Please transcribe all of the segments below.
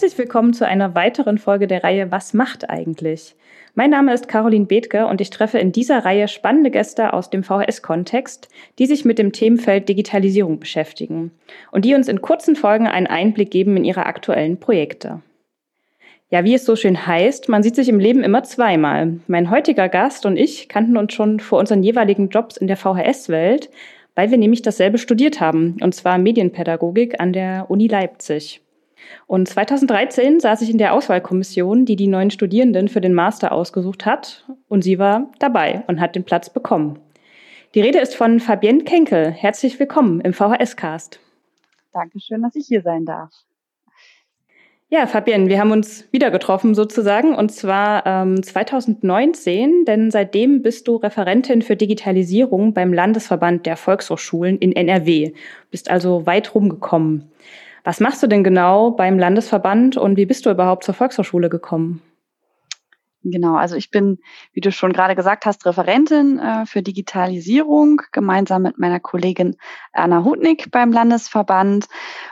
Herzlich willkommen zu einer weiteren Folge der Reihe Was macht eigentlich? Mein Name ist Caroline Bethke und ich treffe in dieser Reihe spannende Gäste aus dem VHS-Kontext, die sich mit dem Themenfeld Digitalisierung beschäftigen und die uns in kurzen Folgen einen Einblick geben in ihre aktuellen Projekte. Ja, wie es so schön heißt, man sieht sich im Leben immer zweimal. Mein heutiger Gast und ich kannten uns schon vor unseren jeweiligen Jobs in der VHS-Welt, weil wir nämlich dasselbe studiert haben, und zwar Medienpädagogik an der Uni Leipzig. Und 2013 saß ich in der Auswahlkommission, die die neuen Studierenden für den Master ausgesucht hat, und sie war dabei und hat den Platz bekommen. Die Rede ist von Fabienne Kenkel. Herzlich willkommen im VHS-Cast. Dankeschön, dass ich hier sein darf. Ja, Fabienne, wir haben uns wieder getroffen sozusagen und zwar ähm, 2019, denn seitdem bist du Referentin für Digitalisierung beim Landesverband der Volkshochschulen in NRW. Bist also weit rumgekommen. Was machst du denn genau beim Landesverband und wie bist du überhaupt zur Volkshochschule gekommen? Genau, also ich bin, wie du schon gerade gesagt hast, Referentin äh, für Digitalisierung gemeinsam mit meiner Kollegin Anna Hutnick beim Landesverband.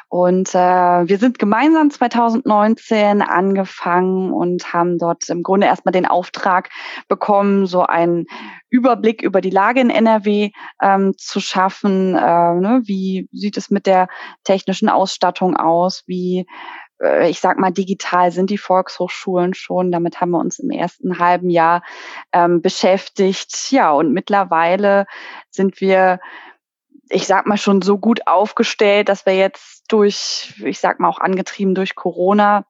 Und äh, wir sind gemeinsam 2019 angefangen und haben dort im Grunde erstmal den Auftrag bekommen, so einen Überblick über die Lage in NRW ähm, zu schaffen. Äh, ne? Wie sieht es mit der technischen Ausstattung aus? Wie äh, ich sag mal, digital sind die Volkshochschulen schon. Damit haben wir uns im ersten halben Jahr ähm, beschäftigt. Ja, und mittlerweile sind wir, ich sag mal, schon so gut aufgestellt, dass wir jetzt durch, ich sag mal, auch angetrieben durch Corona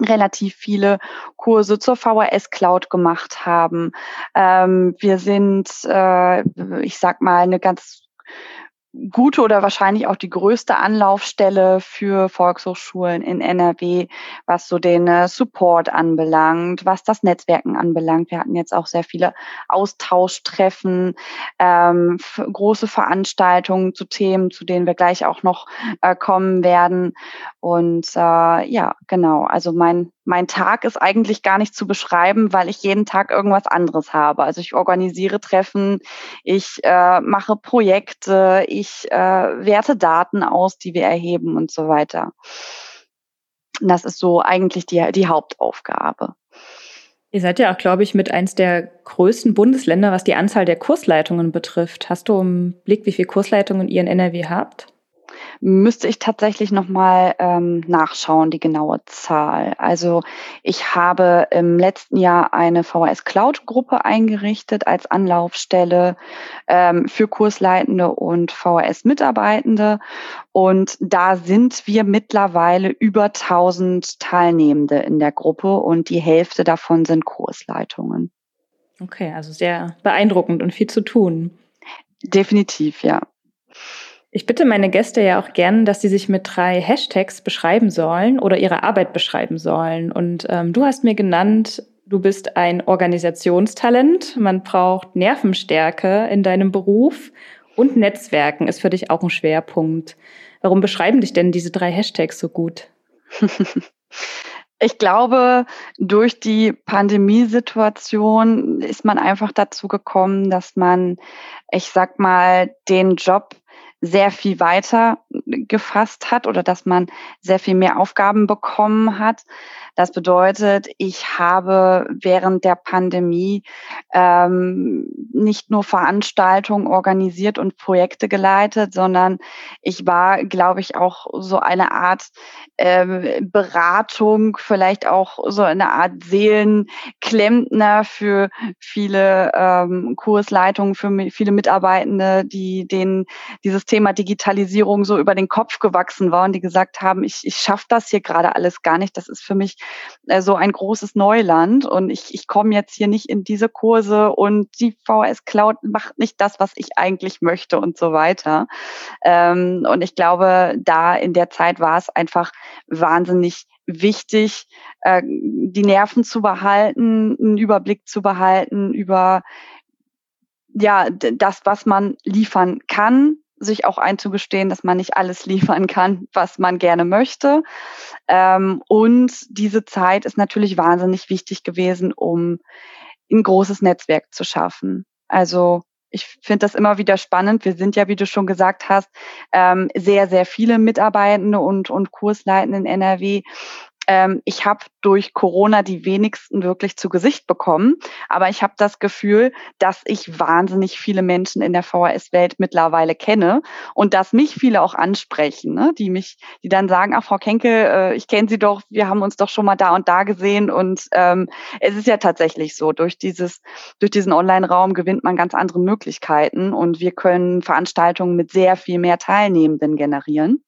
relativ viele Kurse zur VHS Cloud gemacht haben. Ähm, wir sind, äh, ich sag mal, eine ganz gute oder wahrscheinlich auch die größte Anlaufstelle für Volkshochschulen in NRW, was so den äh, Support anbelangt, was das Netzwerken anbelangt. Wir hatten jetzt auch sehr viele Austauschtreffen, ähm, große Veranstaltungen zu Themen, zu denen wir gleich auch noch äh, kommen werden. Und äh, ja, genau. Also mein mein Tag ist eigentlich gar nicht zu beschreiben, weil ich jeden Tag irgendwas anderes habe. Also ich organisiere Treffen, ich äh, mache Projekte, ich äh, werte Daten aus, die wir erheben und so weiter. Das ist so eigentlich die, die Hauptaufgabe. Ihr seid ja auch, glaube ich, mit eins der größten Bundesländer, was die Anzahl der Kursleitungen betrifft. Hast du im Blick, wie viele Kursleitungen ihr in NRW habt? Müsste ich tatsächlich nochmal ähm, nachschauen, die genaue Zahl. Also ich habe im letzten Jahr eine VHS Cloud Gruppe eingerichtet als Anlaufstelle ähm, für Kursleitende und VHS Mitarbeitende. Und da sind wir mittlerweile über 1000 Teilnehmende in der Gruppe und die Hälfte davon sind Kursleitungen. Okay, also sehr beeindruckend und viel zu tun. Definitiv, ja. Ich bitte meine Gäste ja auch gern, dass sie sich mit drei Hashtags beschreiben sollen oder ihre Arbeit beschreiben sollen. Und ähm, du hast mir genannt, du bist ein Organisationstalent. Man braucht Nervenstärke in deinem Beruf und Netzwerken ist für dich auch ein Schwerpunkt. Warum beschreiben dich denn diese drei Hashtags so gut? Ich glaube, durch die Pandemiesituation ist man einfach dazu gekommen, dass man, ich sag mal, den Job sehr viel weiter gefasst hat oder dass man sehr viel mehr Aufgaben bekommen hat. Das bedeutet, ich habe während der Pandemie ähm, nicht nur Veranstaltungen organisiert und Projekte geleitet, sondern ich war, glaube ich, auch so eine Art ähm, Beratung, vielleicht auch so eine Art Seelenklempner für viele ähm, Kursleitungen, für viele Mitarbeitende, die denen dieses Thema Digitalisierung so über den Kopf gewachsen war und die gesagt haben, ich, ich schaffe das hier gerade alles gar nicht. Das ist für mich äh, so ein großes Neuland und ich, ich komme jetzt hier nicht in diese Kurse und die VS Cloud macht nicht das, was ich eigentlich möchte und so weiter. Ähm, und ich glaube, da in der Zeit war es einfach wahnsinnig wichtig, äh, die Nerven zu behalten, einen Überblick zu behalten über ja, das, was man liefern kann, sich auch einzugestehen, dass man nicht alles liefern kann, was man gerne möchte. Ähm, und diese Zeit ist natürlich wahnsinnig wichtig gewesen, um ein großes Netzwerk zu schaffen. Also ich finde das immer wieder spannend. Wir sind ja, wie du schon gesagt hast, ähm, sehr, sehr viele Mitarbeitende und, und Kursleitende in NRW ähm, ich habe durch Corona die wenigsten wirklich zu Gesicht bekommen. Aber ich habe das Gefühl, dass ich wahnsinnig viele Menschen in der VHS-Welt mittlerweile kenne und dass mich viele auch ansprechen, ne? die mich, die dann sagen, ach Frau Kenke, äh, ich kenne Sie doch, wir haben uns doch schon mal da und da gesehen. Und ähm, es ist ja tatsächlich so, durch dieses, durch diesen Online-Raum gewinnt man ganz andere Möglichkeiten und wir können Veranstaltungen mit sehr viel mehr Teilnehmenden generieren.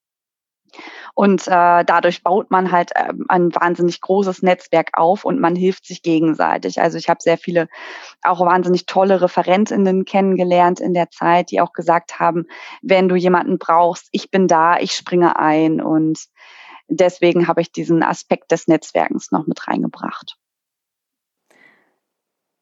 Und äh, dadurch baut man halt äh, ein wahnsinnig großes Netzwerk auf und man hilft sich gegenseitig. Also ich habe sehr viele auch wahnsinnig tolle Referentinnen kennengelernt in der Zeit, die auch gesagt haben, wenn du jemanden brauchst, ich bin da, ich springe ein. Und deswegen habe ich diesen Aspekt des Netzwerkens noch mit reingebracht.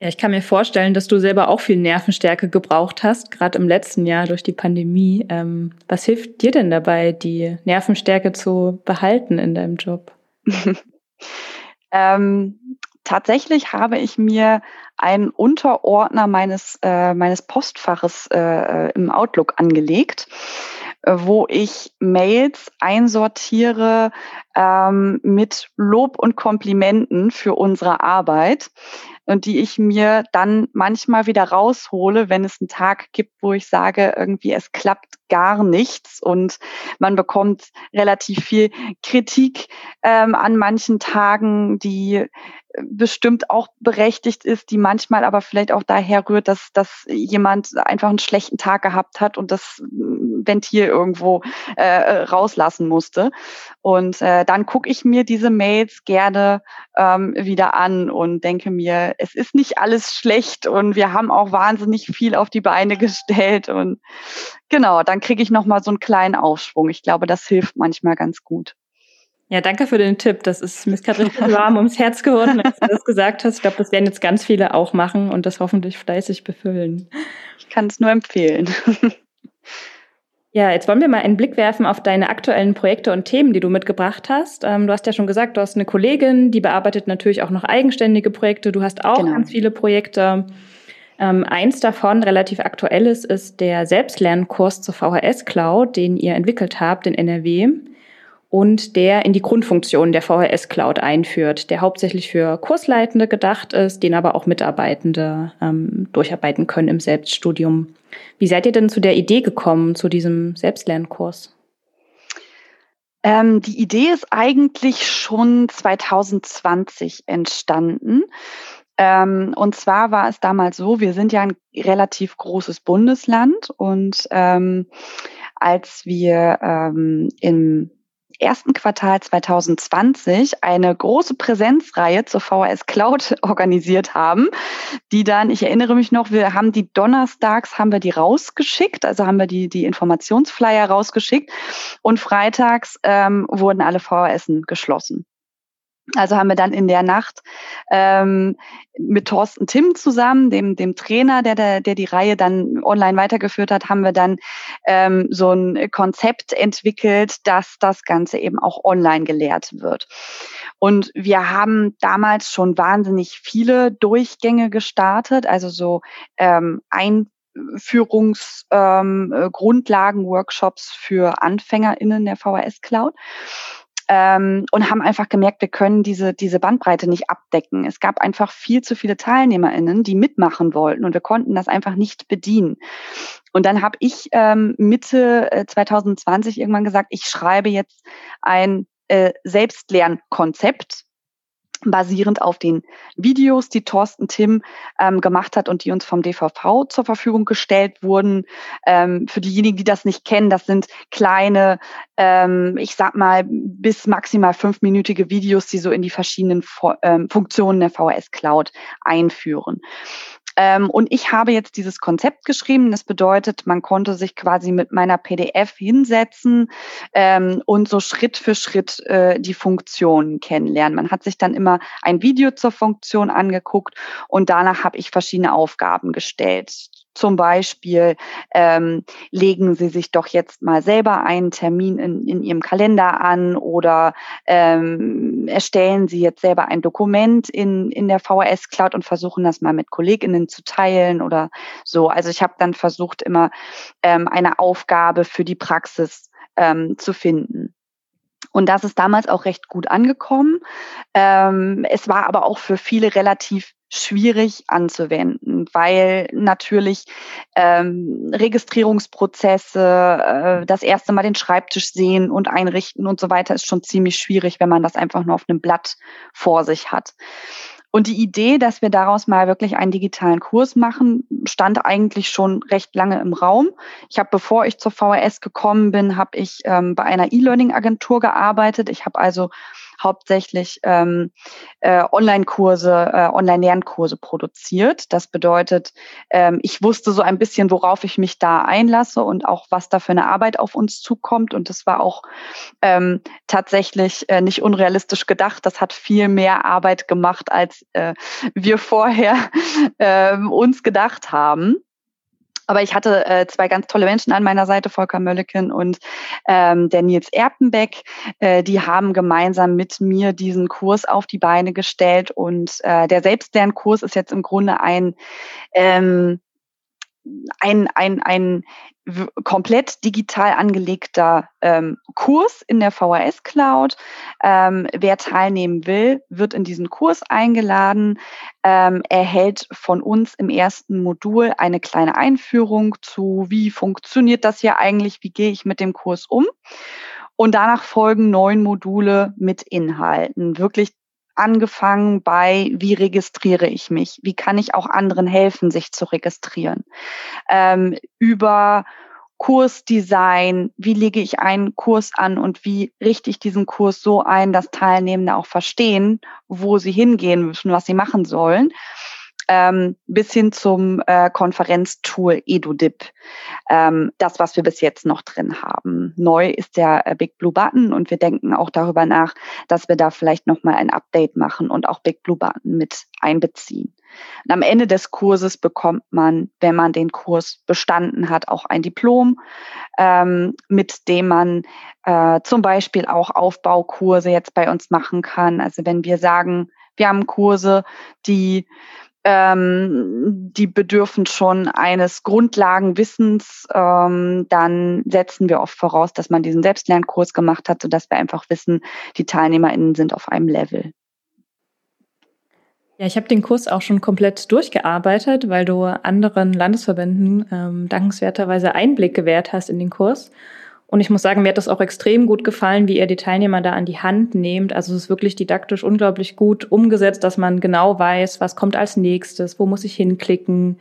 Ja, ich kann mir vorstellen, dass du selber auch viel Nervenstärke gebraucht hast, gerade im letzten Jahr durch die Pandemie. Ähm, was hilft dir denn dabei, die Nervenstärke zu behalten in deinem Job? ähm, tatsächlich habe ich mir einen Unterordner meines, äh, meines Postfaches äh, im Outlook angelegt wo ich Mails einsortiere ähm, mit Lob und Komplimenten für unsere Arbeit und die ich mir dann manchmal wieder raushole, wenn es einen Tag gibt, wo ich sage, irgendwie es klappt gar nichts und man bekommt relativ viel Kritik ähm, an manchen Tagen, die bestimmt auch berechtigt ist, die manchmal aber vielleicht auch daher rührt, dass, dass jemand einfach einen schlechten Tag gehabt hat und das Ventil irgendwo äh, rauslassen musste. Und äh, dann gucke ich mir diese Mails gerne ähm, wieder an und denke mir, es ist nicht alles schlecht und wir haben auch wahnsinnig viel auf die Beine gestellt. Und genau, dann kriege ich nochmal so einen kleinen Aufschwung. Ich glaube, das hilft manchmal ganz gut. Ja, danke für den Tipp. Das ist mir gerade richtig warm ums Herz geworden, als du das gesagt hast. Ich glaube, das werden jetzt ganz viele auch machen und das hoffentlich fleißig befüllen. Ich kann es nur empfehlen. Ja, jetzt wollen wir mal einen Blick werfen auf deine aktuellen Projekte und Themen, die du mitgebracht hast. Ähm, du hast ja schon gesagt, du hast eine Kollegin, die bearbeitet natürlich auch noch eigenständige Projekte. Du hast auch genau. ganz viele Projekte. Ähm, eins davon, relativ aktuelles, ist der Selbstlernkurs zur VHS Cloud, den ihr entwickelt habt in NRW und der in die Grundfunktion der VHS Cloud einführt, der hauptsächlich für Kursleitende gedacht ist, den aber auch Mitarbeitende ähm, durcharbeiten können im Selbststudium. Wie seid ihr denn zu der Idee gekommen, zu diesem Selbstlernkurs? Ähm, die Idee ist eigentlich schon 2020 entstanden. Ähm, und zwar war es damals so, wir sind ja ein relativ großes Bundesland und ähm, als wir ähm, im ersten Quartal 2020 eine große Präsenzreihe zur VHS Cloud organisiert haben, die dann, ich erinnere mich noch, wir haben die donnerstags haben wir die rausgeschickt, also haben wir die, die Informationsflyer rausgeschickt und freitags ähm, wurden alle VHSen geschlossen. Also haben wir dann in der Nacht ähm, mit Thorsten Tim zusammen, dem, dem Trainer, der, der, der die Reihe dann online weitergeführt hat, haben wir dann ähm, so ein Konzept entwickelt, dass das Ganze eben auch online gelehrt wird. Und wir haben damals schon wahnsinnig viele Durchgänge gestartet, also so ähm, Einführungs ähm, Grundlagen Workshops für AnfängerInnen der VHS Cloud ähm, und haben einfach gemerkt, wir können diese, diese Bandbreite nicht abdecken. Es gab einfach viel zu viele TeilnehmerInnen, die mitmachen wollten und wir konnten das einfach nicht bedienen. Und dann habe ich ähm, Mitte 2020 äh, irgendwann gesagt, ich schreibe jetzt ein äh, Selbstlernkonzept basierend auf den Videos, die Thorsten Tim ähm, gemacht hat und die uns vom DVV zur Verfügung gestellt wurden. Ähm, für diejenigen, die das nicht kennen, das sind kleine, ähm, ich sag mal, bis maximal fünfminütige Videos, die so in die verschiedenen ähm, Funktionen der VS Cloud einführen. Ähm, und ich habe jetzt dieses Konzept geschrieben. Das bedeutet, man konnte sich quasi mit meiner PDF hinsetzen ähm, und so Schritt für Schritt äh, die Funktionen kennenlernen. Man hat sich dann immer ein Video zur Funktion angeguckt und danach habe ich verschiedene Aufgaben gestellt Zum Beispiel ähm, legen Sie sich doch jetzt mal selber einen Termin in, in Ihrem Kalender an oder ähm, erstellen Sie jetzt selber ein Dokument in, in der VHS Cloud und versuchen das mal mit KollegInnen zu teilen oder so. Also ich habe dann versucht, immer ähm, eine Aufgabe für die Praxis ähm, zu finden. Und das ist damals auch recht gut angekommen. Ähm, es war aber auch für viele relativ schwierig anzuwenden, weil natürlich ähm, Registrierungsprozesse, äh, das erste Mal den Schreibtisch sehen und einrichten und so weiter ist schon ziemlich schwierig, wenn man das einfach nur auf einem Blatt vor sich hat. Und die Idee, dass wir daraus mal wirklich einen digitalen Kurs machen, stand eigentlich schon recht lange im Raum. Ich habe, bevor ich zur VHS gekommen bin, habe ich ähm, bei einer E-Learning-Agentur gearbeitet. Ich habe also hauptsächlich ähm, äh, Online-Kurse, äh, Online-Lernkurse produziert. Das bedeutet, ähm, ich wusste so ein bisschen, worauf ich mich da einlasse und auch, was da für eine Arbeit auf uns zukommt. Und das war auch ähm, tatsächlich äh, nicht unrealistisch gedacht. Das hat viel mehr Arbeit gemacht, als äh, wir vorher äh, uns gedacht haben. Aber ich hatte äh, zwei ganz tolle Menschen an meiner Seite, Volker Mölleken und ähm, der Nils Erpenbeck. Äh, die haben gemeinsam mit mir diesen Kurs auf die Beine gestellt. Und äh, der Selbstlernkurs ist jetzt im Grunde ein ähm, ein, ein, ein komplett digital angelegter ähm, Kurs in der VHS Cloud. Ähm, wer teilnehmen will, wird in diesen Kurs eingeladen, ähm, erhält von uns im ersten Modul eine kleine Einführung zu, wie funktioniert das hier eigentlich, wie gehe ich mit dem Kurs um. Und danach folgen neun Module mit Inhalten, wirklich angefangen bei, wie registriere ich mich? Wie kann ich auch anderen helfen, sich zu registrieren? Ähm, über Kursdesign, wie lege ich einen Kurs an und wie richte ich diesen Kurs so ein, dass Teilnehmende auch verstehen, wo sie hingehen müssen, was sie machen sollen ähm, bis hin zum äh, Konferenztool EduDip. Ähm, das, was wir bis jetzt noch drin haben. Neu ist der äh, Big Blue Button und wir denken auch darüber nach, dass wir da vielleicht nochmal ein Update machen und auch Big Blue Button mit einbeziehen. Und am Ende des Kurses bekommt man, wenn man den Kurs bestanden hat, auch ein Diplom, ähm, mit dem man äh, zum Beispiel auch Aufbaukurse jetzt bei uns machen kann. Also wenn wir sagen, wir haben Kurse, die ähm, die bedürfen schon eines Grundlagenwissens, ähm, dann setzen wir oft voraus, dass man diesen Selbstlernkurs gemacht hat, sodass wir einfach wissen, die TeilnehmerInnen sind auf einem Level. Ja, ich habe den Kurs auch schon komplett durchgearbeitet, weil du anderen Landesverbänden ähm, dankenswerterweise Einblick gewährt hast in den Kurs. Und ich muss sagen, mir hat das auch extrem gut gefallen, wie ihr die Teilnehmer da an die Hand nehmt. Also es ist wirklich didaktisch unglaublich gut umgesetzt, dass man genau weiß, was kommt als nächstes, wo muss ich hinklicken,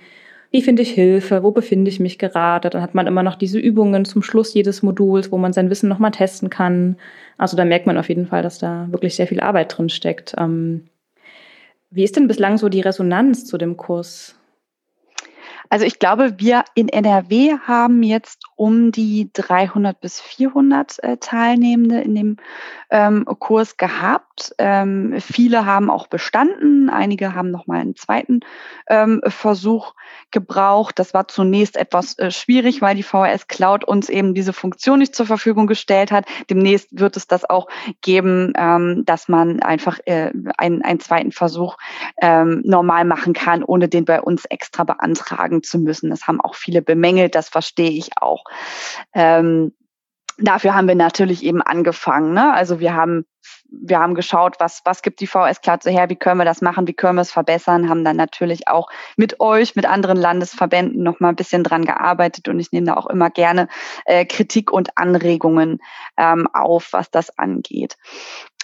wie finde ich Hilfe, wo befinde ich mich gerade. Dann hat man immer noch diese Übungen zum Schluss jedes Moduls, wo man sein Wissen nochmal testen kann. Also da merkt man auf jeden Fall, dass da wirklich sehr viel Arbeit drin steckt. Ähm, wie ist denn bislang so die Resonanz zu dem Kurs? Also ich glaube, wir in NRW haben jetzt um die 300 bis 400 äh, Teilnehmende in dem ähm, Kurs gehabt. Ähm, viele haben auch bestanden, einige haben noch mal einen zweiten ähm, Versuch gebraucht. Das war zunächst etwas äh, schwierig, weil die VHS Cloud uns eben diese Funktion nicht zur Verfügung gestellt hat. Demnächst wird es das auch geben, ähm, dass man einfach äh, einen, einen zweiten Versuch ähm, normal machen kann, ohne den bei uns extra beantragen zu müssen. Das haben auch viele bemängelt, das verstehe ich auch. Ähm, dafür haben wir natürlich eben angefangen. Ne? Also wir haben wir haben geschaut, was, was gibt die VS Klatze her, wie können wir das machen, wie können wir es verbessern, haben dann natürlich auch mit euch, mit anderen Landesverbänden noch mal ein bisschen dran gearbeitet und ich nehme da auch immer gerne äh, Kritik und Anregungen ähm, auf, was das angeht.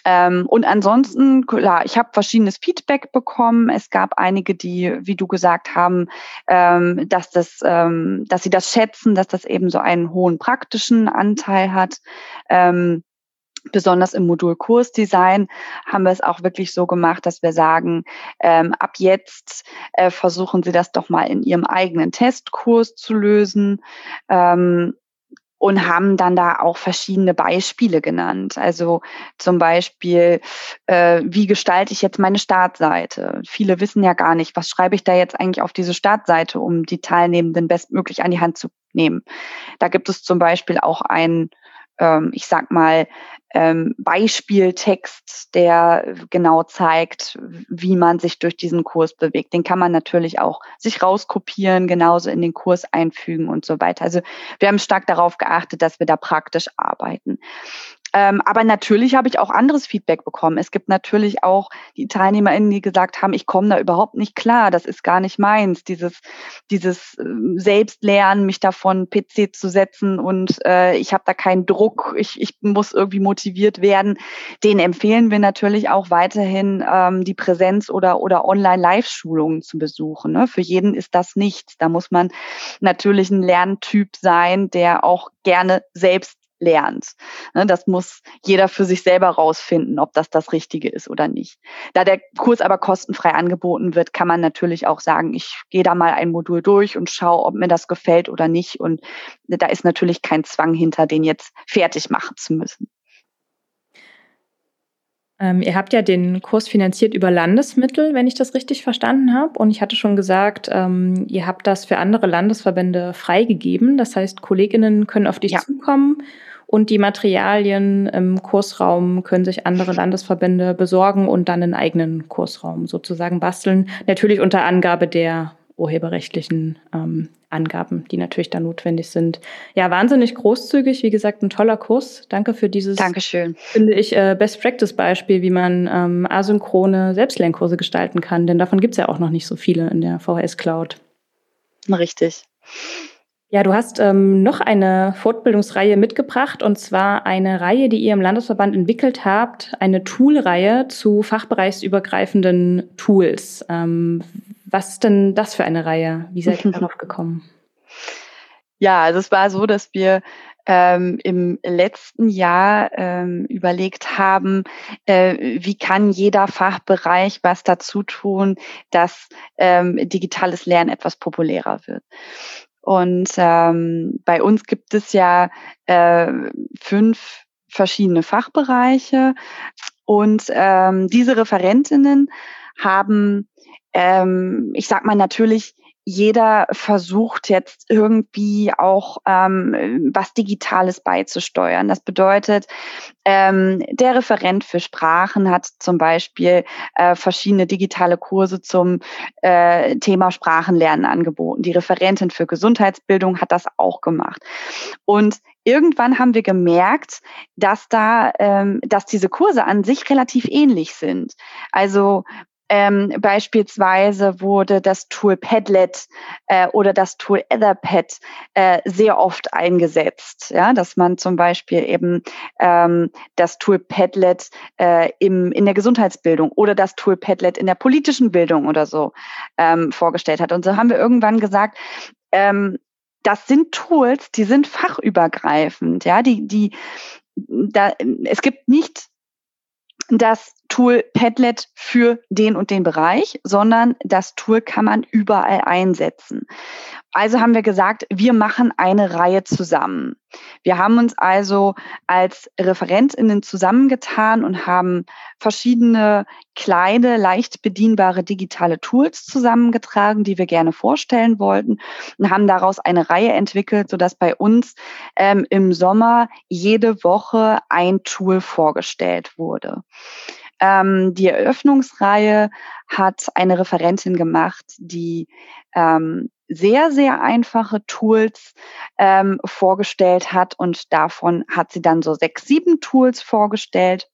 Ähm, und ansonsten, klar, ich habe verschiedenes Feedback bekommen. Es gab einige, die, wie du gesagt haben, ähm, dass das, ähm, dass sie das schätzen, dass das eben so einen hohen praktischen Anteil hat. Ähm, besonders im Modul Kursdesign haben wir es auch wirklich so gemacht, dass wir sagen, ähm, ab jetzt äh, versuchen Sie das doch mal in Ihrem eigenen Testkurs zu lösen. Ähm, und haben dann da auch verschiedene Beispiele genannt. Also zum Beispiel, äh, wie gestalte ich jetzt meine Startseite? Viele wissen ja gar nicht, was schreibe ich da jetzt eigentlich auf diese Startseite, um die Teilnehmenden bestmöglich an die Hand zu nehmen. Da gibt es zum Beispiel auch einen ähm, ich sag mal, ähm, Beispieltext, der genau zeigt, wie man sich durch diesen Kurs bewegt. Den kann man natürlich auch sich rauskopieren, genauso in den Kurs einfügen und so weiter. Also wir haben stark darauf geachtet, dass wir da praktisch arbeiten. Ähm, aber natürlich habe ich auch anderes Feedback bekommen. Es gibt natürlich auch die TeilnehmerInnen, die gesagt haben, ich komme da überhaupt nicht klar, das ist gar nicht meins, dieses, dieses äh, Selbstlernen, mich davon PC zu setzen und äh, ich habe da keinen Druck, ich, ich muss irgendwie motiviert werden. Den empfehlen wir natürlich auch weiterhin, ähm, die Präsenz- oder, oder Online-Live-Schulungen zu besuchen. Ne? Für jeden ist das nichts. Da muss man natürlich ein Lerntyp sein, der auch gerne selbst lernt. Ne, das muss jeder für sich selber rausfinden, ob das das Richtige ist oder nicht. Da der Kurs aber kostenfrei angeboten wird, kann man natürlich auch sagen, ich gehe da mal ein Modul durch und schaue, ob mir das gefällt oder nicht. Und da ist natürlich kein Zwang hinter, den jetzt fertig machen zu müssen. Ähm, ihr habt ja den Kurs finanziert über Landesmittel, wenn ich das richtig verstanden habe. Und ich hatte schon gesagt, ähm, ihr habt das für andere Landesverbände freigegeben. Das heißt, Kolleginnen können auf dich ja. zukommen und die Materialien im Kursraum können sich andere Landesverbände besorgen und dann einen eigenen Kursraum sozusagen basteln. Natürlich unter Angabe der urheberrechtlichen ähm, Angaben, die natürlich da notwendig sind. Ja, wahnsinnig großzügig. Wie gesagt, ein toller Kurs. Danke für dieses, Dankeschön. finde ich, äh, Best-Practice-Beispiel, wie man ähm, asynchrone Selbstlernkurse gestalten kann. Denn davon gibt es ja auch noch nicht so viele in der VHS Cloud. Richtig. Ja, du hast ähm, noch eine Fortbildungsreihe mitgebracht und zwar eine Reihe, die ihr im Landesverband entwickelt habt, eine Toolreihe zu fachbereichsübergreifenden Tools. Ähm, was ist denn das für eine Reihe? Wie seid ihr darauf gekommen? Ja, also es war so, dass wir ähm, im letzten Jahr ähm, überlegt haben, äh, wie kann jeder Fachbereich was dazu tun, dass ähm, digitales Lernen etwas populärer wird. Und ähm, bei uns gibt es ja äh, fünf verschiedene Fachbereiche. Und ähm, diese Referentinnen haben, ähm, ich sag mal natürlich jeder versucht jetzt irgendwie auch ähm, was Digitales beizusteuern. Das bedeutet, ähm, der Referent für Sprachen hat zum Beispiel äh, verschiedene digitale Kurse zum äh, Thema Sprachenlernen angeboten. Die Referentin für Gesundheitsbildung hat das auch gemacht. Und irgendwann haben wir gemerkt, dass da, ähm, dass diese Kurse an sich relativ ähnlich sind. Also ähm, beispielsweise wurde das Tool Padlet äh, oder das Tool Etherpad äh, sehr oft eingesetzt, ja, dass man zum Beispiel eben ähm, das Tool Padlet äh, im, in der Gesundheitsbildung oder das Tool Padlet in der politischen Bildung oder so ähm, vorgestellt hat. Und so haben wir irgendwann gesagt, ähm, das sind Tools, die sind fachübergreifend, ja, die, die, da, es gibt nicht das Tool Padlet für den und den Bereich, sondern das Tool kann man überall einsetzen. Also haben wir gesagt, wir machen eine Reihe zusammen. Wir haben uns also als Referentinnen zusammengetan und haben verschiedene kleine, leicht bedienbare digitale Tools zusammengetragen, die wir gerne vorstellen wollten und haben daraus eine Reihe entwickelt, sodass bei uns ähm, im Sommer jede Woche ein Tool vorgestellt wurde. Ähm, die Eröffnungsreihe hat eine Referentin gemacht, die ähm, sehr, sehr einfache Tools ähm, vorgestellt hat und davon hat sie dann so sechs, sieben Tools vorgestellt.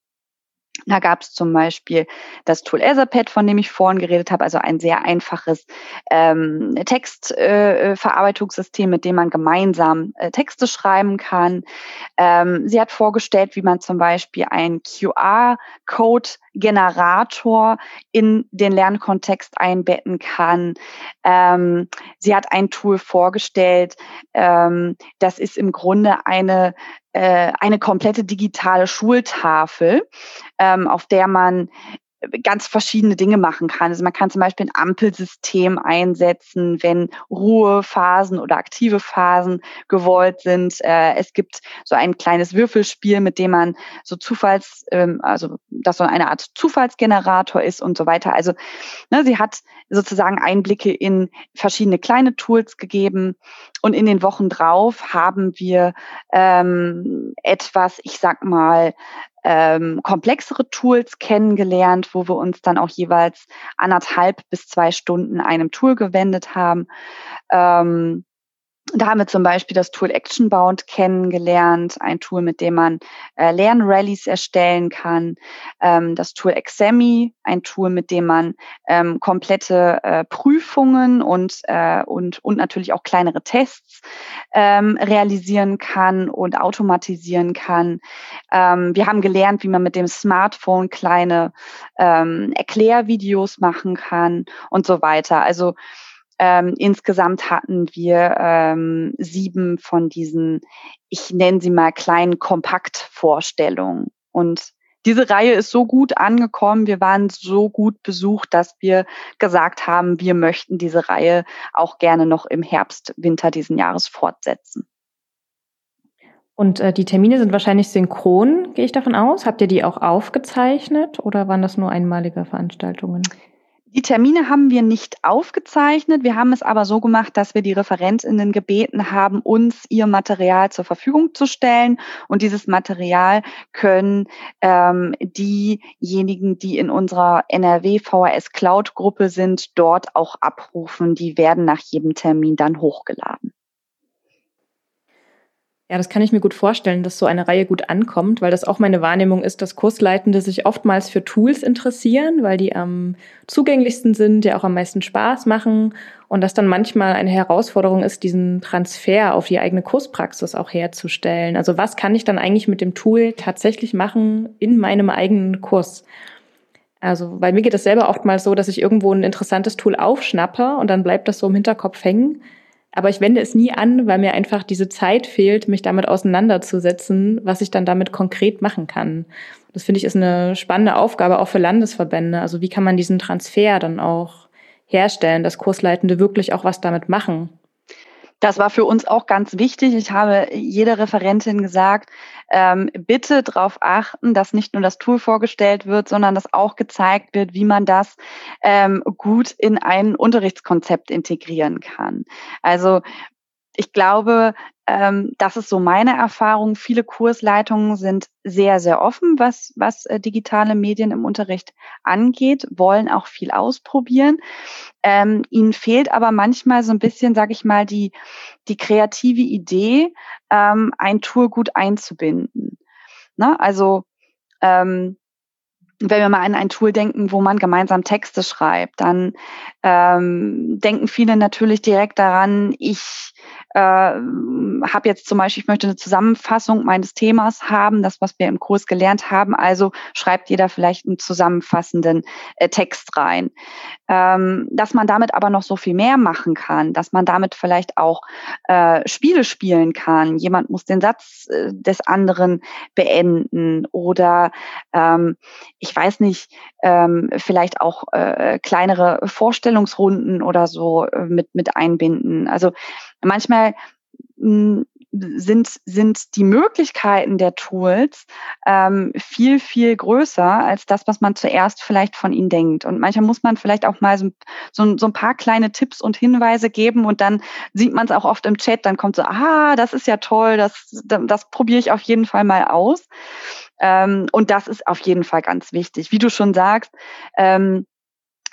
Da gab es zum Beispiel das Tool Etherpad, von dem ich vorhin geredet habe, also ein sehr einfaches ähm, Textverarbeitungssystem, äh, mit dem man gemeinsam äh, Texte schreiben kann. Ähm, sie hat vorgestellt, wie man zum Beispiel ein QR-Code-Generator in den Lernkontext einbetten kann. Ähm, sie hat ein Tool vorgestellt, ähm, das ist im Grunde eine äh, eine komplette digitale Schultafel, ähm, auf der man ganz verschiedene Dinge machen kann. Also man kann zum Beispiel ein Ampelsystem einsetzen, wenn Ruhephasen oder aktive Phasen gewollt sind. Äh, es gibt so ein kleines Würfelspiel, mit dem man so Zufalls, ähm, also das so eine Art Zufallsgenerator ist und so weiter. Also ne, sie hat sozusagen Einblicke in verschiedene kleine Tools gegeben und in den Wochen drauf haben wir ähm, etwas, ich sag mal, ähm, komplexere Tools kennengelernt, wo wir uns dann auch jeweils anderthalb bis zwei Stunden einem Tool gewendet haben. Ähm, da haben wir zum Beispiel das Tool ActionBound kennengelernt, ein Tool, mit dem man äh, Lernrallies erstellen kann. Ähm, das Tool Exami, ein Tool, mit dem man ähm, komplette äh, Prüfungen und, äh, und, und natürlich auch kleinere Tests ähm, realisieren kann und automatisieren kann. Ähm, wir haben gelernt, wie man mit dem Smartphone kleine ähm, Erklärvideos machen kann und so weiter. Also ähm, insgesamt hatten wir ähm, sieben von diesen, ich nenne sie mal kleinen Kompaktvorstellungen. Und diese Reihe ist so gut angekommen, wir waren so gut besucht, dass wir gesagt haben, wir möchten diese Reihe auch gerne noch im Herbst, Winter diesen Jahres fortsetzen. Und äh, die Termine sind wahrscheinlich synchron, gehe ich davon aus. Habt ihr die auch aufgezeichnet oder waren das nur einmalige Veranstaltungen? Die Termine haben wir nicht aufgezeichnet. Wir haben es aber so gemacht, dass wir die Referentinnen gebeten haben, uns ihr Material zur Verfügung zu stellen. Und dieses Material können ähm, diejenigen, die in unserer NRW VHS Cloud Gruppe sind, dort auch abrufen. Die werden nach jedem Termin dann hochgeladen. Ja, das kann ich mir gut vorstellen, dass so eine Reihe gut ankommt, weil das auch meine Wahrnehmung ist, dass Kursleitende sich oftmals für Tools interessieren, weil die am zugänglichsten sind, ja auch am meisten Spaß machen und dass dann manchmal eine Herausforderung ist, diesen Transfer auf die eigene Kurspraxis auch herzustellen. Also was kann ich dann eigentlich mit dem Tool tatsächlich machen in meinem eigenen Kurs? Also, weil mir geht es selber oftmals so, dass ich irgendwo ein interessantes Tool aufschnappe und dann bleibt das so im Hinterkopf hängen aber ich wende es nie an, weil mir einfach diese Zeit fehlt, mich damit auseinanderzusetzen, was ich dann damit konkret machen kann. Das finde ich ist eine spannende Aufgabe auch für Landesverbände. Also wie kann man diesen Transfer dann auch herstellen, dass Kursleitende wirklich auch was damit machen? Das war für uns auch ganz wichtig. Ich habe jeder Referentin gesagt, ähm, bitte darauf achten, dass nicht nur das Tool vorgestellt wird, sondern dass auch gezeigt wird, wie man das ähm, gut in ein Unterrichtskonzept integrieren kann. Also ich glaube, ähm, das ist so meine Erfahrung. Viele Kursleitungen sind sehr, sehr offen, was, was äh, digitale Medien im Unterricht angeht, wollen auch viel ausprobieren. Ähm, ihnen fehlt aber manchmal so ein bisschen, sage ich mal, die, die kreative Idee, ähm, ein Tool gut einzubinden. Ne? Also ähm, wenn wir mal an ein Tool denken, wo man gemeinsam Texte schreibt, dann ähm, denken viele natürlich direkt daran, ich äh, habe jetzt zum Beispiel, ich möchte eine Zusammenfassung meines Themas haben, das, was wir im Kurs gelernt haben. Also schreibt jeder vielleicht einen zusammenfassenden äh, Text rein. Ähm, dass man damit aber noch so viel mehr machen kann, dass man damit vielleicht auch äh, Spiele spielen kann. Jemand muss den Satz äh, des anderen beenden oder ähm, ich weiß nicht, ähm, vielleicht auch äh, kleinere Vorstellungsrunden oder so äh, mit, mit einbinden. Also manchmal mh, hm, sind, sind die Möglichkeiten der Tools ähm, viel, viel größer als das, was man zuerst vielleicht von ihnen denkt. Und manchmal muss man vielleicht auch mal so, so, so ein paar kleine Tipps und Hinweise geben und dann sieht man es auch oft im Chat, dann kommt so, ah, das ist ja toll, das, das, probiere ich auf jeden Fall mal aus. Ähm, und das ist auf jeden Fall ganz wichtig. Wie du schon sagst, ähm,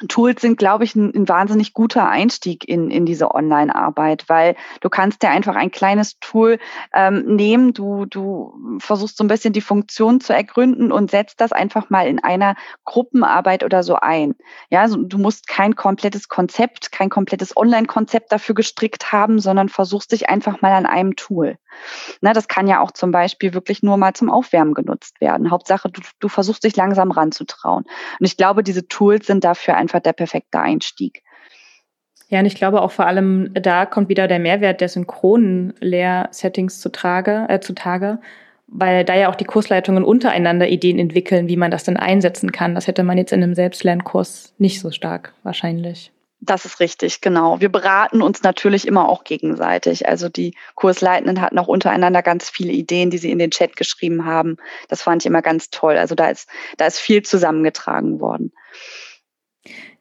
Tools sind, glaube ich, ein, ein, wahnsinnig guter Einstieg in, in diese Online-Arbeit, weil du kannst dir einfach ein kleines Tool ähm, nehmen, du, du versuchst so ein bisschen die Funktion zu ergründen und setzt das einfach mal in einer Gruppenarbeit oder so ein. Ja, also du musst kein komplettes Konzept, kein komplettes Online-Konzept dafür gestrickt haben, sondern versuchst dich einfach mal an einem Tool. Na, das kann ja auch zum Beispiel wirklich nur mal zum Aufwärmen genutzt werden. Hauptsache, du, du versuchst dich langsam ranzutrauen. Und ich glaube, diese Tools sind dafür einfach der perfekte Einstieg. Ja, und ich glaube auch vor allem, da kommt wieder der Mehrwert der synchronen Lehrsettings zutage, äh, zutage, weil da ja auch die Kursleitungen untereinander Ideen entwickeln, wie man das denn einsetzen kann. Das hätte man jetzt in einem Selbstlernkurs nicht so stark wahrscheinlich. Das ist richtig, genau. Wir beraten uns natürlich immer auch gegenseitig. Also die Kursleitenden hatten auch untereinander ganz viele Ideen, die sie in den Chat geschrieben haben. Das fand ich immer ganz toll. Also da ist, da ist viel zusammengetragen worden.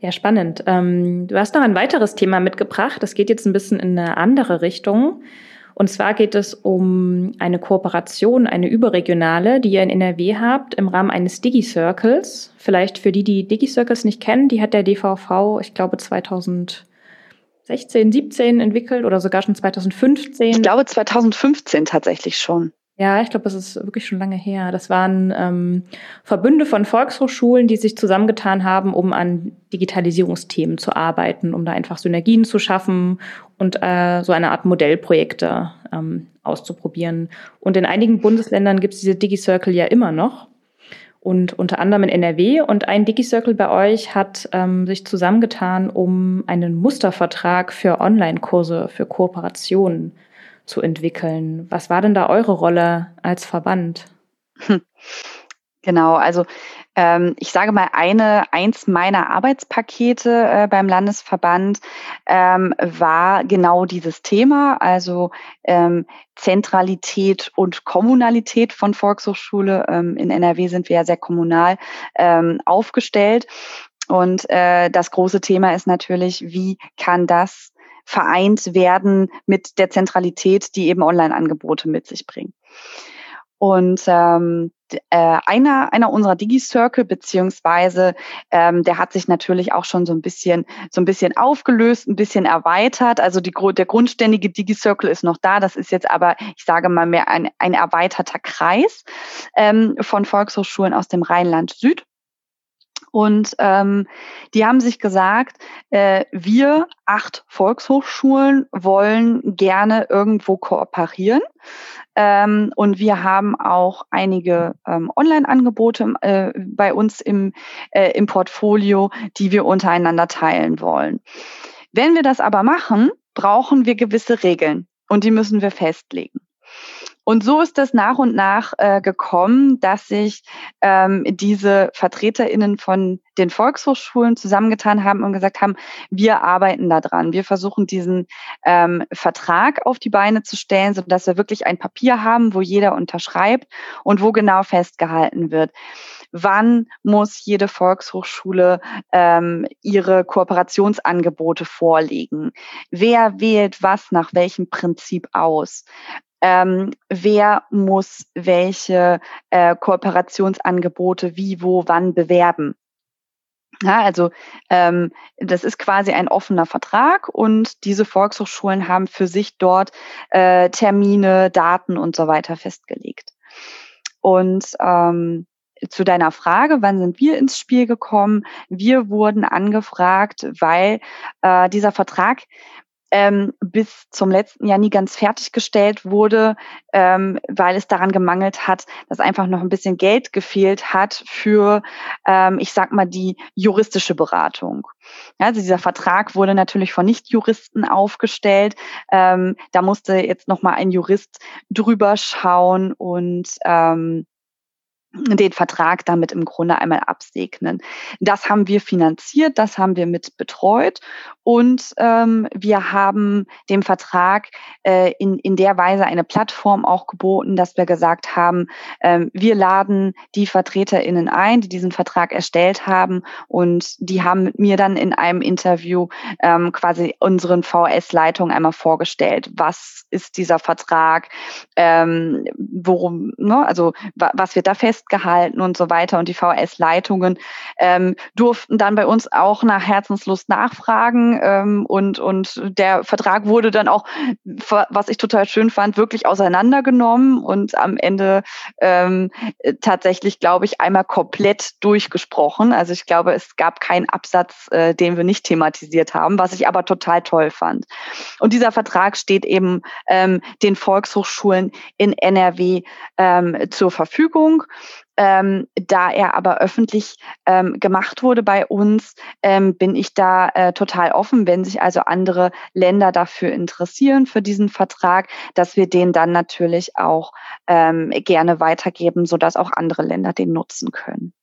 Ja, spannend. Ähm, du hast noch ein weiteres Thema mitgebracht. Das geht jetzt ein bisschen in eine andere Richtung. Und zwar geht es um eine Kooperation, eine überregionale, die ihr in NRW habt, im Rahmen eines Digi-Circles. Vielleicht für die, die Digi-Circles nicht kennen, die hat der DVV, ich glaube, 2016, 17 entwickelt oder sogar schon 2015. Ich glaube 2015 tatsächlich schon. Ja, ich glaube, das ist wirklich schon lange her. Das waren ähm, Verbünde von Volkshochschulen, die sich zusammengetan haben, um an Digitalisierungsthemen zu arbeiten, um da einfach Synergien zu schaffen und äh, so eine Art Modellprojekte ähm, auszuprobieren. Und in einigen Bundesländern gibt es diese DigiCircle ja immer noch. Und unter anderem in NRW. Und ein DigiCircle bei euch hat ähm, sich zusammengetan, um einen Mustervertrag für Online-Kurse, für Kooperationen zu entwickeln. Was war denn da eure Rolle als Verband? Genau, also ähm, ich sage mal, eine, eins meiner Arbeitspakete äh, beim Landesverband ähm, war genau dieses Thema, also ähm, Zentralität und Kommunalität von Volkshochschule. Ähm, in NRW sind wir ja sehr kommunal ähm, aufgestellt. Und äh, das große Thema ist natürlich, wie kann das vereint werden mit der Zentralität, die eben Online-Angebote mit sich bringen. Und ähm, äh, einer, einer unserer Digi-Circle, beziehungsweise ähm, der hat sich natürlich auch schon so ein bisschen, so ein bisschen aufgelöst, ein bisschen erweitert. Also die, der grundständige Digi-Circle ist noch da. Das ist jetzt aber, ich sage mal mehr ein, ein erweiterter Kreis ähm, von Volkshochschulen aus dem Rheinland Süd. Und ähm, die haben sich gesagt, äh, wir acht Volkshochschulen wollen gerne irgendwo kooperieren. Ähm, und wir haben auch einige ähm, Online-Angebote äh, bei uns im, äh, im Portfolio, die wir untereinander teilen wollen. Wenn wir das aber machen, brauchen wir gewisse Regeln und die müssen wir festlegen. Und so ist es nach und nach äh, gekommen, dass sich ähm, diese VertreterInnen von den Volkshochschulen zusammengetan haben und gesagt haben, wir arbeiten da dran. Wir versuchen diesen ähm, Vertrag auf die Beine zu stellen, sodass wir wirklich ein Papier haben, wo jeder unterschreibt und wo genau festgehalten wird wann muss jede Volkshochschule ähm, ihre Kooperationsangebote vorlegen? Wer wählt was nach welchem Prinzip aus? Ähm, wer muss welche äh, Kooperationsangebote wie, wo, wann bewerben. Ja, also ähm, das ist quasi ein offener Vertrag und diese Volkshochschulen haben für sich dort äh, Termine, Daten und so weiter festgelegt. Und ähm, zu deiner Frage, wann sind wir ins Spiel gekommen? Wir wurden angefragt, weil äh, dieser Vertrag ähm, bis zum letzten Jahr nie ganz fertiggestellt wurde, ähm, weil es daran gemangelt hat, dass einfach noch ein bisschen Geld gefehlt hat für, ähm, ich sag mal, die juristische Beratung. Also dieser Vertrag wurde natürlich von Nichtjuristen aufgestellt. Ähm, da musste jetzt noch mal ein Jurist drüber schauen und ähm, den Vertrag damit im Grunde einmal absegnen. Das haben wir finanziert, das haben wir mit betreut und ähm, wir haben dem Vertrag äh, in, in der Weise eine Plattform auch geboten, dass wir gesagt haben, ähm, wir laden die VertreterInnen ein, die diesen Vertrag erstellt haben und die haben mit mir dann in einem Interview ähm, quasi unseren VS-Leitung einmal vorgestellt. Was ist dieser Vertrag? Ähm, worum, ne, also was wird da fest festgehalten und so weiter. Und die VS-Leitungen ähm, durften dann bei uns auch nach Herzenslust nachfragen. Ähm, und, und der Vertrag wurde dann auch, was ich total schön fand, wirklich auseinandergenommen und am Ende ähm, tatsächlich, glaube ich, einmal komplett durchgesprochen. Also ich glaube, es gab keinen Absatz, äh, den wir nicht thematisiert haben, was ich aber total toll fand. Und dieser Vertrag steht eben ähm, den Volkshochschulen in NRW ähm, zur Verfügung. Ähm, da er aber öffentlich ähm, gemacht wurde bei uns, ähm, bin ich da äh, total offen, wenn sich also andere Länder dafür interessieren, für diesen Vertrag, dass wir den dann natürlich auch ähm, gerne weitergeben, sodass auch andere Länder den nutzen können.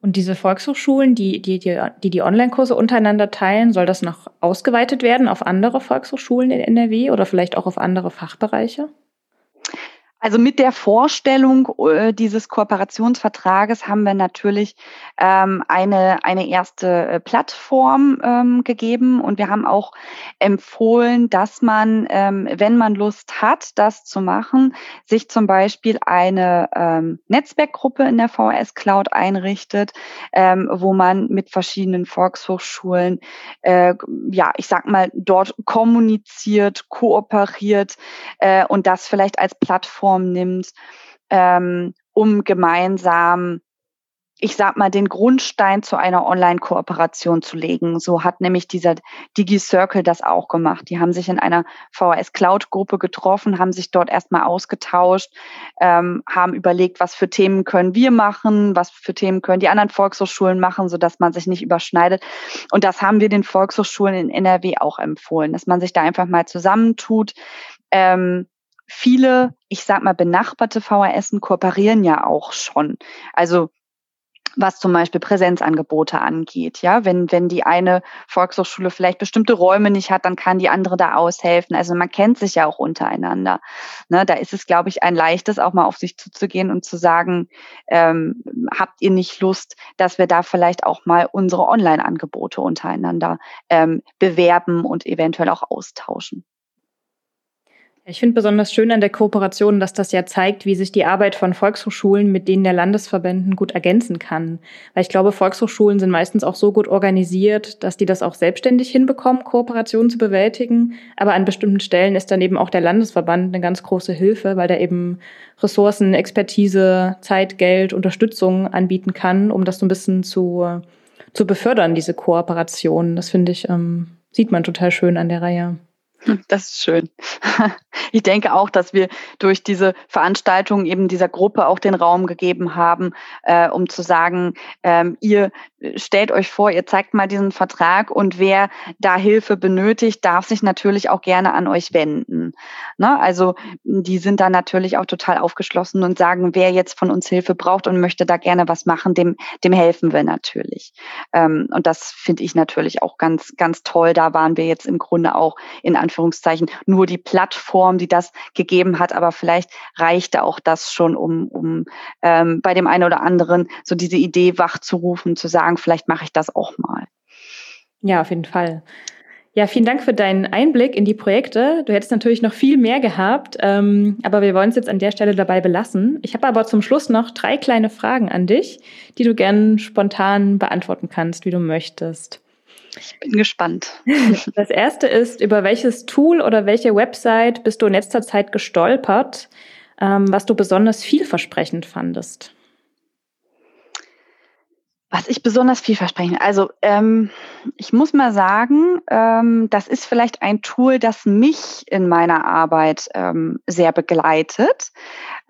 Und diese Volkshochschulen, die die, die, die, die Online-Kurse untereinander teilen, soll das noch ausgeweitet werden auf andere Volkshochschulen in NRW oder vielleicht auch auf andere Fachbereiche? Also mit der Vorstellung äh, dieses Kooperationsvertrages haben wir natürlich ähm, eine, eine erste äh, Plattform ähm, gegeben. Und wir haben auch empfohlen, dass man, ähm, wenn man Lust hat, das zu machen, sich zum Beispiel eine Netzwerkgruppe in der VS Cloud einrichtet, wo man mit verschiedenen Volkshochschulen, äh, ja, ich sag mal, dort kommuniziert, kooperiert und das vielleicht als Plattform Plattform nimmt, ähm, um gemeinsam ich sag mal, den Grundstein zu einer Online-Kooperation zu legen. So hat nämlich dieser DigiCircle das auch gemacht. Die haben sich in einer VHS Cloud-Gruppe getroffen, haben sich dort erstmal ausgetauscht, ähm, haben überlegt, was für Themen können wir machen, was für Themen können die anderen Volkshochschulen machen, sodass man sich nicht überschneidet. Und das haben wir den Volkshochschulen in NRW auch empfohlen, dass man sich da einfach mal zusammentut. Ähm, viele, ich sag mal, benachbarte VHSen kooperieren ja auch schon. Also was zum Beispiel Präsenzangebote angeht. Ja, wenn, wenn die eine Volkshochschule vielleicht bestimmte Räume nicht hat, dann kann die andere da aushelfen. Also man kennt sich ja auch untereinander. Ne, da ist es, glaube ich, ein leichtes, auch mal auf sich zuzugehen und zu sagen, ähm, habt ihr nicht Lust, dass wir da vielleicht auch mal unsere Online-Angebote untereinander ähm, bewerben und eventuell auch austauschen. Ich finde besonders schön an der Kooperation, dass das ja zeigt, wie sich die Arbeit von Volkshochschulen mit denen der Landesverbänden gut ergänzen kann. Weil ich glaube, Volkshochschulen sind meistens auch so gut organisiert, dass die das auch selbstständig hinbekommen, Kooperationen zu bewältigen. Aber an bestimmten Stellen ist dann eben auch der Landesverband eine ganz große Hilfe, weil der eben Ressourcen, Expertise, Zeit, Geld, Unterstützung anbieten kann, um das so ein bisschen zu, zu befördern, diese Kooperation. Das finde ich, ähm, sieht man total schön an der Reihe. Das ist schön. Ich denke auch, dass wir durch diese Veranstaltung eben dieser Gruppe auch den Raum gegeben haben, äh, um zu sagen, ähm, ihr stellt euch vor, ihr zeigt mal diesen Vertrag und wer da Hilfe benötigt, darf sich natürlich auch gerne an euch wenden. Ne? Also die sind da natürlich auch total aufgeschlossen und sagen, wer jetzt von uns Hilfe braucht und möchte da gerne was machen, dem, dem helfen wir natürlich. Ähm, und das finde ich natürlich auch ganz, ganz toll. Da waren wir jetzt im Grunde auch in Anführungszeichen nur die Plattform, die das gegeben hat, aber vielleicht reichte auch das schon, um, um ähm, bei dem einen oder anderen so diese Idee wachzurufen, zu sagen, vielleicht mache ich das auch mal. Ja, auf jeden Fall. Ja, vielen Dank für deinen Einblick in die Projekte. Du hättest natürlich noch viel mehr gehabt, ähm, aber wir wollen es jetzt an der Stelle dabei belassen. Ich habe aber zum Schluss noch drei kleine Fragen an dich, die du gern spontan beantworten kannst, wie du möchtest. Ich bin gespannt. Das erste ist, über welches Tool oder welche Website bist du in letzter Zeit gestolpert, ähm, was du besonders vielversprechend fandest? Was ich besonders vielversprechend, also ähm, ich muss mal sagen, ähm, das ist vielleicht ein Tool, das mich in meiner Arbeit ähm, sehr begleitet.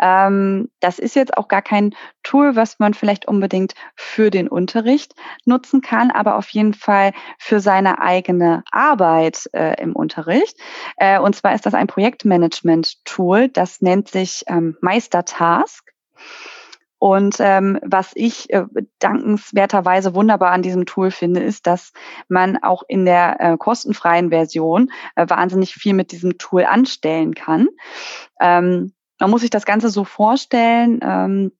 Ähm, das ist jetzt auch gar kein Tool, was man vielleicht unbedingt für den Unterricht nutzen kann, aber auf jeden Fall für seine eigene Arbeit äh, im Unterricht. Äh, und zwar ist das ein Projektmanagement-Tool, das nennt sich ähm, Meistertask. Und ähm, was ich äh, dankenswerterweise wunderbar an diesem Tool finde, ist, dass man auch in der äh, kostenfreien Version äh, wahnsinnig viel mit diesem Tool anstellen kann. Ähm, man muss sich das Ganze so vorstellen. Ähm,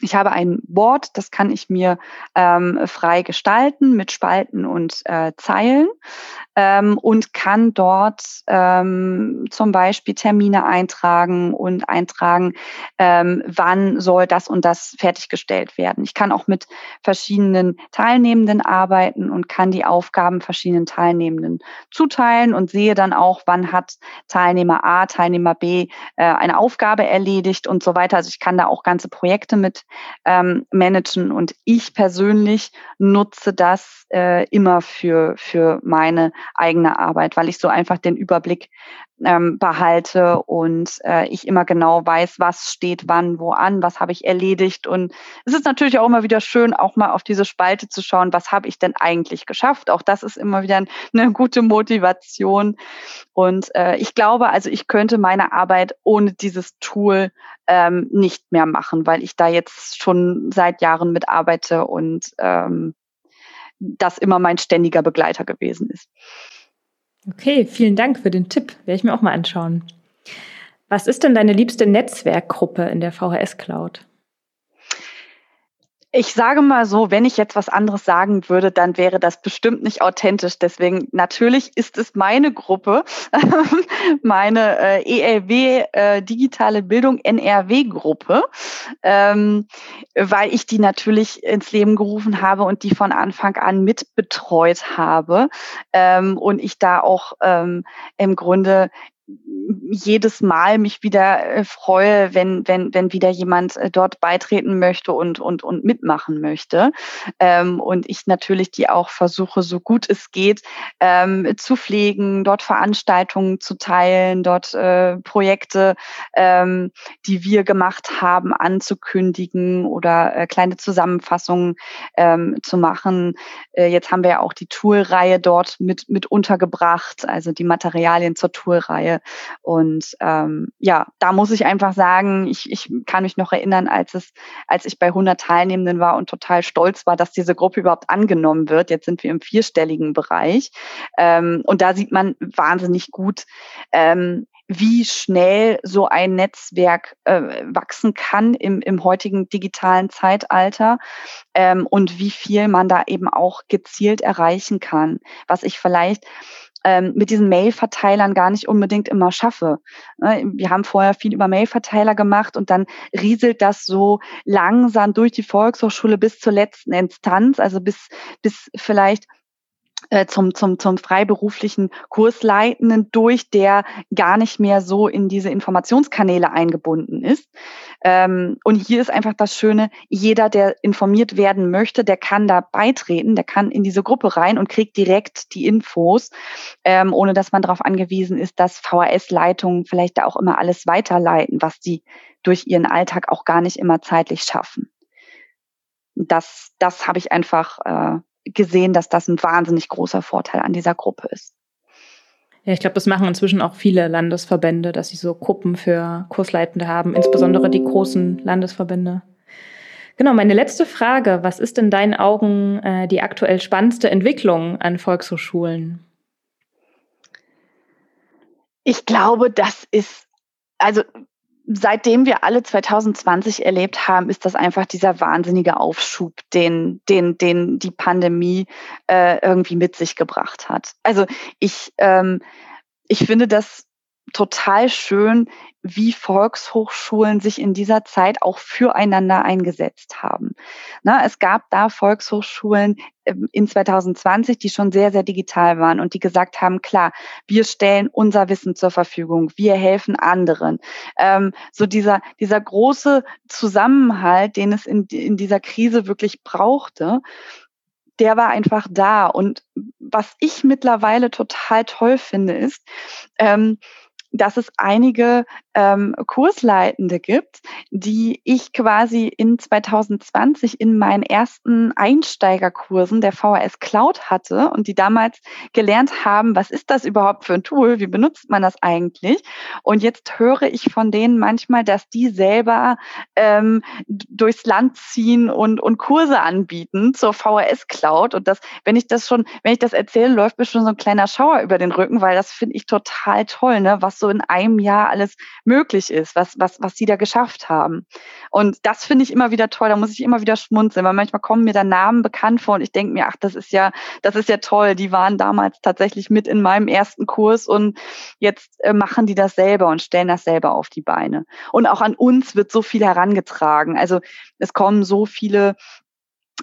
ich habe ein Board, das kann ich mir ähm, frei gestalten mit Spalten und äh, Zeilen ähm, und kann dort ähm, zum Beispiel Termine eintragen und eintragen, ähm, wann soll das und das fertiggestellt werden. Ich kann auch mit verschiedenen Teilnehmenden arbeiten und kann die Aufgaben verschiedenen Teilnehmenden zuteilen und sehe dann auch, wann hat Teilnehmer A, Teilnehmer B äh, eine Aufgabe erledigt und so weiter. Also ich kann da auch ganze Projekte mit ähm, managen. Und ich persönlich nutze das äh, immer für, für meine eigene Arbeit, weil ich so einfach den Überblick ähm, behalte und äh, ich immer genau weiß, was steht wann, wo an, was habe ich erledigt. Und es ist natürlich auch immer wieder schön, auch mal auf diese Spalte zu schauen, was habe ich denn eigentlich geschafft. Auch das ist immer wieder eine gute Motivation. Und äh, ich glaube, also ich könnte meine Arbeit ohne dieses Tool ähm, nicht mehr machen, weil ich da jetzt schon seit Jahren mitarbeite und ähm, das immer mein ständiger Begleiter gewesen ist. Okay, vielen Dank für den Tipp. Werde ich mir auch mal anschauen. Was ist denn deine liebste Netzwerkgruppe in der VHS Cloud? Ich sage mal so, wenn ich jetzt was anderes sagen würde, dann wäre das bestimmt nicht authentisch. Deswegen natürlich ist es meine Gruppe, meine äh, ELW äh, Digitale Bildung NRW Gruppe, ähm, weil ich die natürlich ins Leben gerufen habe und die von Anfang an mitbetreut habe ähm, und ich da auch ähm, im Grunde jedes Mal mich wieder äh, freue, wenn, wenn, wenn wieder jemand äh, dort beitreten möchte und, und, und mitmachen möchte. Ähm, und ich natürlich die auch versuche, so gut es geht, ähm, zu pflegen, dort Veranstaltungen zu teilen, dort äh, Projekte, ähm, die wir gemacht haben, anzukündigen oder äh, kleine Zusammenfassungen ähm, zu machen. Äh, jetzt haben wir ja auch die Toolreihe dort mit, mit untergebracht, also die Materialien zur Toolreihe und ähm, ja, da muss ich einfach sagen, ich, ich kann mich noch erinnern, als es, als ich bei 100 Teilnehmenden war und total stolz war, dass diese Gruppe überhaupt angenommen wird. Jetzt sind wir im vierstelligen Bereich. Ähm, und da sieht man wahnsinnig gut, ähm, wie schnell so ein Netzwerk äh, wachsen kann im, im heutigen digitalen Zeitalter ähm, und wie viel man da eben auch gezielt erreichen kann. Was ich vielleicht ähm, mit diesen Mail-Verteilern gar nicht unbedingt immer schaffe. Ne, wir haben vorher viel über Mail-Verteiler gemacht und dann rieselt das so langsam durch die Volkshochschule bis zur letzten Instanz, also bis, bis vielleicht zum, zum, zum freiberuflichen Kursleitenden durch, der gar nicht mehr so in diese Informationskanäle eingebunden ist. Ähm, und hier ist einfach das Schöne, jeder, der informiert werden möchte, der kann da beitreten, der kann in diese Gruppe rein und kriegt direkt die Infos, ähm, ohne dass man darauf angewiesen ist, dass VHS-Leitungen vielleicht da auch immer alles weiterleiten, was sie durch ihren Alltag auch gar nicht immer zeitlich schaffen. Das, das habe ich einfach äh, gesehen, dass das ein wahnsinnig großer Vorteil an dieser Gruppe ist. Ja, ich glaube, das machen inzwischen auch viele Landesverbände, dass sie so Gruppen für Kursleitende haben, insbesondere die großen Landesverbände. Genau, meine letzte Frage. Was ist in deinen Augen äh, die aktuell spannendste Entwicklung an Volkshochschulen? Ich glaube, das ist, also seitdem wir alle 2020 erlebt haben, ist das einfach dieser wahnsinnige Aufschub, den, den, den die Pandemie äh, irgendwie mit sich gebracht hat. Also ich, ähm, ich finde das total schön, wie Volkshochschulen sich in dieser Zeit auch füreinander eingesetzt haben. Na, es gab da Volkshochschulen ähm, in 2020, die schon sehr, sehr digital waren und die gesagt haben, klar, wir stellen unser Wissen zur Verfügung, wir helfen anderen. Ähm, so dieser, dieser große Zusammenhalt, den es in, in dieser Krise wirklich brauchte, der war einfach da. Und was ich mittlerweile total toll finde, ist, ähm, dass es einige ähm, Kursleitende gibt, die ich quasi in 2020 in meinen ersten Einsteigerkursen der VHS Cloud hatte und die damals gelernt haben, was ist das überhaupt für ein Tool, wie benutzt man das eigentlich? Und jetzt höre ich von denen manchmal, dass die selber ähm, durchs Land ziehen und, und Kurse anbieten zur VHS Cloud. Und das, wenn ich das schon, wenn ich das erzähle, läuft mir schon so ein kleiner Schauer über den Rücken, weil das finde ich total toll, ne? was so in einem Jahr alles möglich ist, was, was, was sie da geschafft haben. Und das finde ich immer wieder toll, da muss ich immer wieder schmunzeln, weil manchmal kommen mir da Namen bekannt vor und ich denke mir, ach, das ist ja, das ist ja toll, die waren damals tatsächlich mit in meinem ersten Kurs und jetzt äh, machen die das selber und stellen das selber auf die Beine. Und auch an uns wird so viel herangetragen. Also es kommen so viele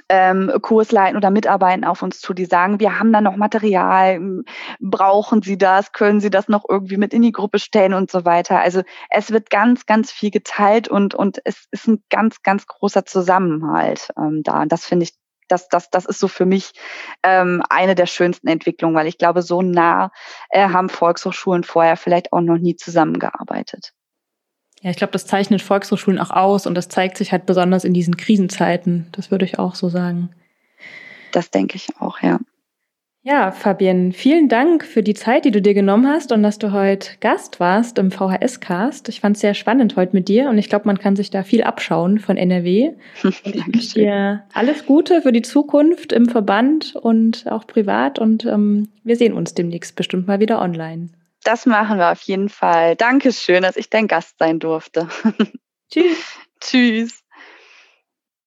ähm, Kursleiten oder Mitarbeiten auf uns zu, die sagen, wir haben da noch Material, brauchen Sie das, können Sie das noch irgendwie mit in die Gruppe stellen und so weiter. Also es wird ganz, ganz viel geteilt und, und es ist ein ganz, ganz großer Zusammenhalt ähm, da. Und das finde ich das, das, das ist so für mich ähm, eine der schönsten Entwicklungen, weil ich glaube, so nah äh, haben Volkshochschulen vorher vielleicht auch noch nie zusammengearbeitet. Ja, ich glaube, das zeichnet Volkshochschulen auch aus und das zeigt sich halt besonders in diesen Krisenzeiten. Das würde ich auch so sagen. Das denke ich auch, ja. Ja, Fabienne, vielen Dank für die Zeit, die du dir genommen hast und dass du heute Gast warst im VHS-Cast. Ich fand es sehr spannend heute mit dir und ich glaube, man kann sich da viel abschauen von NRW. ich wünsche dir alles Gute für die Zukunft im Verband und auch privat und ähm, wir sehen uns demnächst bestimmt mal wieder online. Das machen wir auf jeden Fall. Dankeschön, dass ich dein Gast sein durfte. Tschüss. Tschüss.